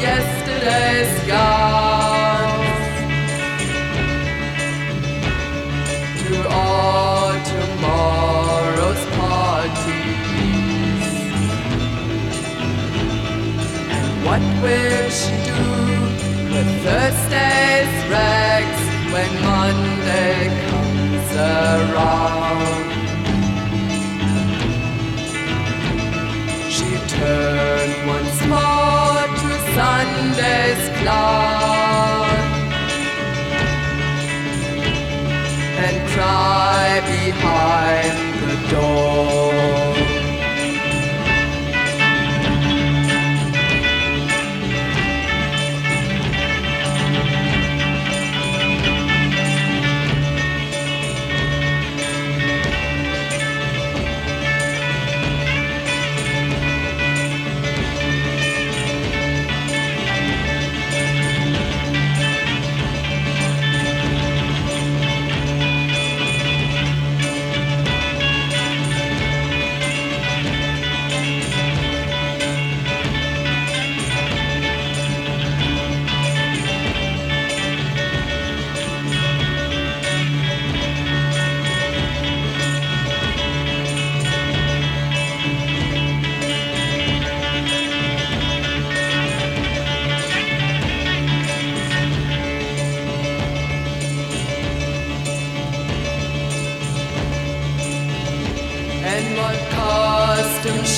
yesterday's gowns to all tomorrow's parties. And what will she do with Thursday's rags when Monday comes around? She to And cry behind the door.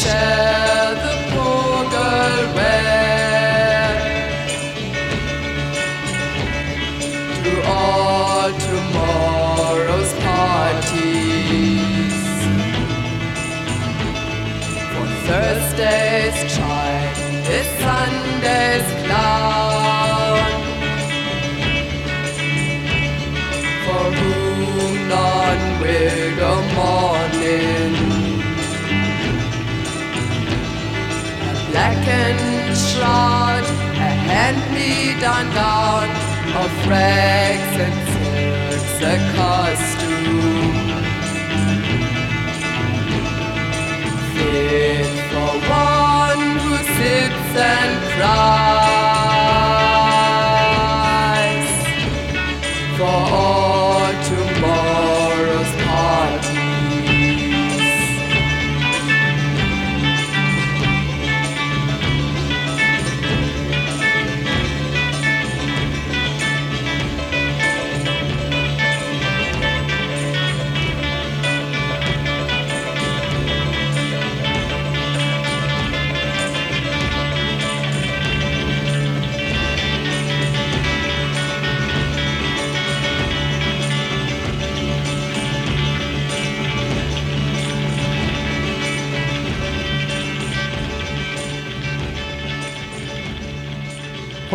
Shall the poor girl to all tomorrow's parties? For Thursday's child is Sunday's blackened shroud, a hand-me-down gown of rags and silks, a costume. Fit for one who sits and cries